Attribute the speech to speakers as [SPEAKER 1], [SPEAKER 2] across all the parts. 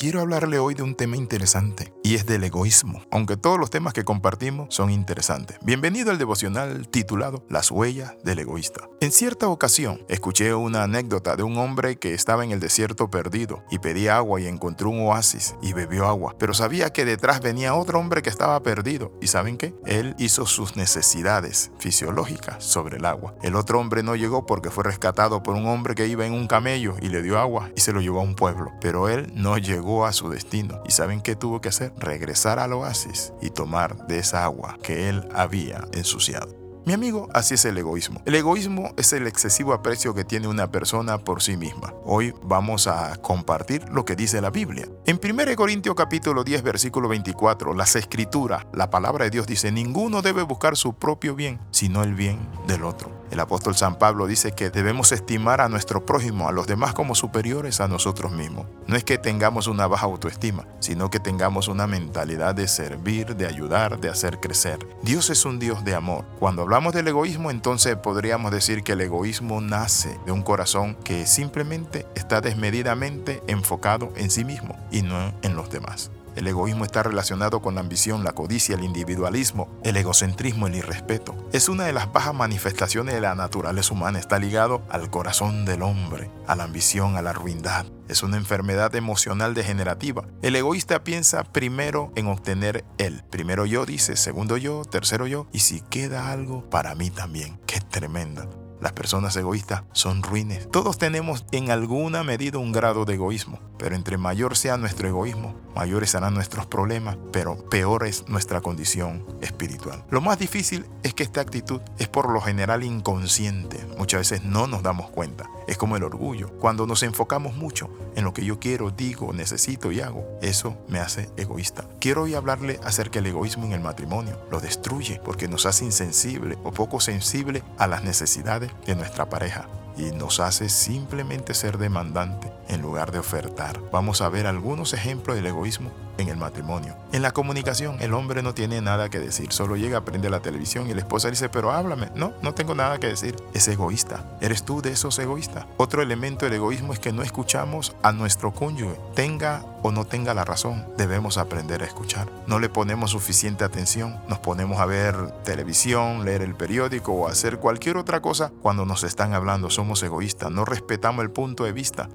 [SPEAKER 1] Quiero hablarle hoy de un tema interesante y es del egoísmo, aunque todos los temas que compartimos son interesantes. Bienvenido al devocional titulado Las huellas del egoísta. En cierta ocasión escuché una anécdota de un hombre que estaba en el desierto perdido y pedía agua y encontró un oasis y bebió agua, pero sabía que detrás venía otro hombre que estaba perdido y ¿saben qué? Él hizo sus necesidades fisiológicas sobre el agua. El otro hombre no llegó porque fue rescatado por un hombre que iba en un camello y le dio agua y se lo llevó a un pueblo, pero él no llegó a su destino. ¿Y saben qué tuvo que hacer? Regresar al oasis y tomar de esa agua que él había ensuciado. Mi amigo, así es el egoísmo. El egoísmo es el excesivo aprecio que tiene una persona por sí misma. Hoy vamos a compartir lo que dice la Biblia. En 1 Corintios capítulo 10 versículo 24, las escrituras, la palabra de Dios dice, ninguno debe buscar su propio bien, sino el bien del otro. El apóstol San Pablo dice que debemos estimar a nuestro prójimo, a los demás como superiores a nosotros mismos. No es que tengamos una baja autoestima, sino que tengamos una mentalidad de servir, de ayudar, de hacer crecer. Dios es un Dios de amor. Cuando hablamos del egoísmo, entonces podríamos decir que el egoísmo nace de un corazón que simplemente está desmedidamente enfocado en sí mismo y no en los demás. El egoísmo está relacionado con la ambición, la codicia, el individualismo, el egocentrismo, el irrespeto. Es una de las bajas manifestaciones de la naturaleza humana. Está ligado al corazón del hombre, a la ambición, a la ruindad. Es una enfermedad emocional degenerativa. El egoísta piensa primero en obtener él. Primero yo dice, segundo yo, tercero yo. Y si queda algo, para mí también. Qué tremenda. Las personas egoístas son ruines. Todos tenemos en alguna medida un grado de egoísmo, pero entre mayor sea nuestro egoísmo, mayores serán nuestros problemas, pero peor es nuestra condición espiritual. Lo más difícil es que esta actitud es por lo general inconsciente. Muchas veces no nos damos cuenta. Es como el orgullo. Cuando nos enfocamos mucho en lo que yo quiero, digo, necesito y hago, eso me hace egoísta. Quiero hoy hablarle acerca del egoísmo en el matrimonio. Lo destruye porque nos hace insensible o poco sensible a las necesidades de nuestra pareja y nos hace simplemente ser demandante en lugar de ofertar. Vamos a ver algunos ejemplos del egoísmo en el matrimonio. En la comunicación, el hombre no tiene nada que decir, solo llega, prende la televisión y la esposa dice, pero háblame. No, no tengo nada que decir. Es egoísta. ¿Eres tú de esos egoístas? Otro elemento del egoísmo es que no escuchamos a nuestro cónyuge. Tenga o no tenga la razón, debemos aprender a escuchar. No le ponemos suficiente atención, nos ponemos a ver televisión, leer el periódico o hacer cualquier otra cosa cuando nos están hablando. Somos egoístas, no respetamos el punto de vista.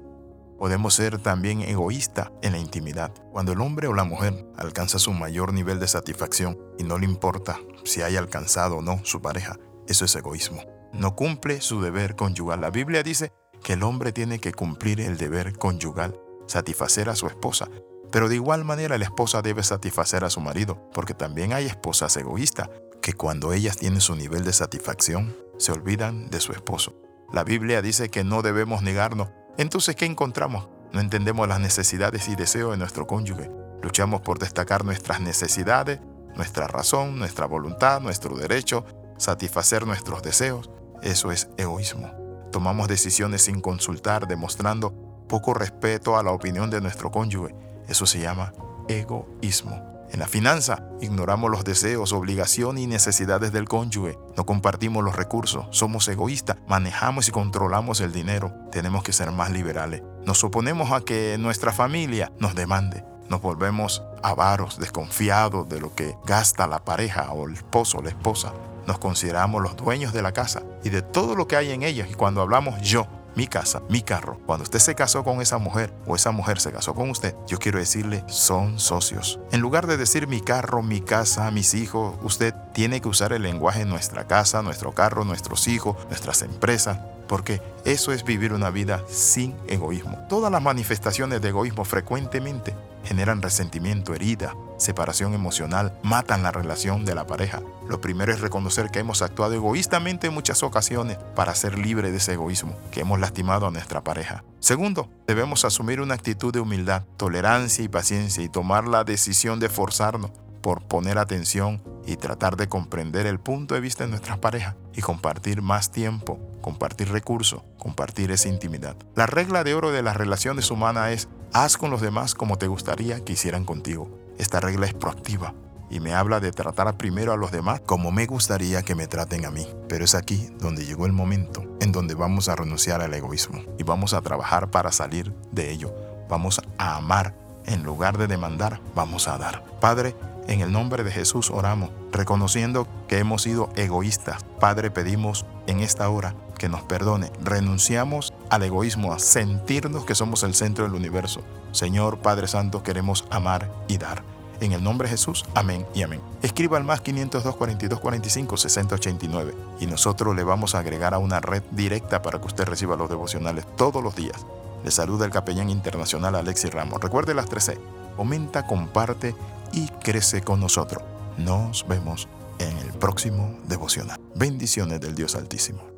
[SPEAKER 1] Podemos ser también egoístas en la intimidad. Cuando el hombre o la mujer alcanza su mayor nivel de satisfacción y no le importa si haya alcanzado o no su pareja, eso es egoísmo. No cumple su deber conyugal. La Biblia dice que el hombre tiene que cumplir el deber conyugal, satisfacer a su esposa. Pero de igual manera la esposa debe satisfacer a su marido, porque también hay esposas egoístas que cuando ellas tienen su nivel de satisfacción, se olvidan de su esposo. La Biblia dice que no debemos negarnos entonces, ¿qué encontramos? No entendemos las necesidades y deseos de nuestro cónyuge. Luchamos por destacar nuestras necesidades, nuestra razón, nuestra voluntad, nuestro derecho, satisfacer nuestros deseos. Eso es egoísmo. Tomamos decisiones sin consultar, demostrando poco respeto a la opinión de nuestro cónyuge. Eso se llama egoísmo. En la finanza, ignoramos los deseos, obligaciones y necesidades del cónyuge. No compartimos los recursos, somos egoístas, manejamos y controlamos el dinero. Tenemos que ser más liberales. Nos oponemos a que nuestra familia nos demande. Nos volvemos avaros, desconfiados de lo que gasta la pareja o el esposo o la esposa. Nos consideramos los dueños de la casa y de todo lo que hay en ella. Y cuando hablamos yo, mi casa, mi carro. Cuando usted se casó con esa mujer o esa mujer se casó con usted, yo quiero decirle, son socios. En lugar de decir mi carro, mi casa, mis hijos, usted tiene que usar el lenguaje nuestra casa, nuestro carro, nuestros hijos, nuestras empresas, porque eso es vivir una vida sin egoísmo. Todas las manifestaciones de egoísmo frecuentemente generan resentimiento, herida, separación emocional, matan la relación de la pareja. Lo primero es reconocer que hemos actuado egoístamente en muchas ocasiones para ser libre de ese egoísmo, que hemos lastimado a nuestra pareja. Segundo, debemos asumir una actitud de humildad, tolerancia y paciencia y tomar la decisión de forzarnos por poner atención y tratar de comprender el punto de vista de nuestras parejas y compartir más tiempo, compartir recursos, compartir esa intimidad. La regla de oro de las relaciones humanas es haz con los demás como te gustaría que hicieran contigo. Esta regla es proactiva y me habla de tratar primero a los demás como me gustaría que me traten a mí. Pero es aquí donde llegó el momento en donde vamos a renunciar al egoísmo y vamos a trabajar para salir de ello. Vamos a amar En lugar de demandar, vamos a dar. Padre, en el nombre de Jesús oramos, reconociendo que hemos sido egoístas. Padre, pedimos en esta hora que nos perdone. Renunciamos al egoísmo, a sentirnos que somos el centro del universo. Señor Padre Santo, queremos amar y dar. En el nombre de Jesús, amén y amén. Escriba al más 502 42 45 60 89 y nosotros le vamos a agregar a una red directa para que usted reciba los devocionales todos los días. Le saluda el capellán internacional Alexis Ramos. Recuerde las 13. Comenta, comparte y crece con nosotros. Nos vemos en el próximo devocional. Bendiciones del Dios Altísimo.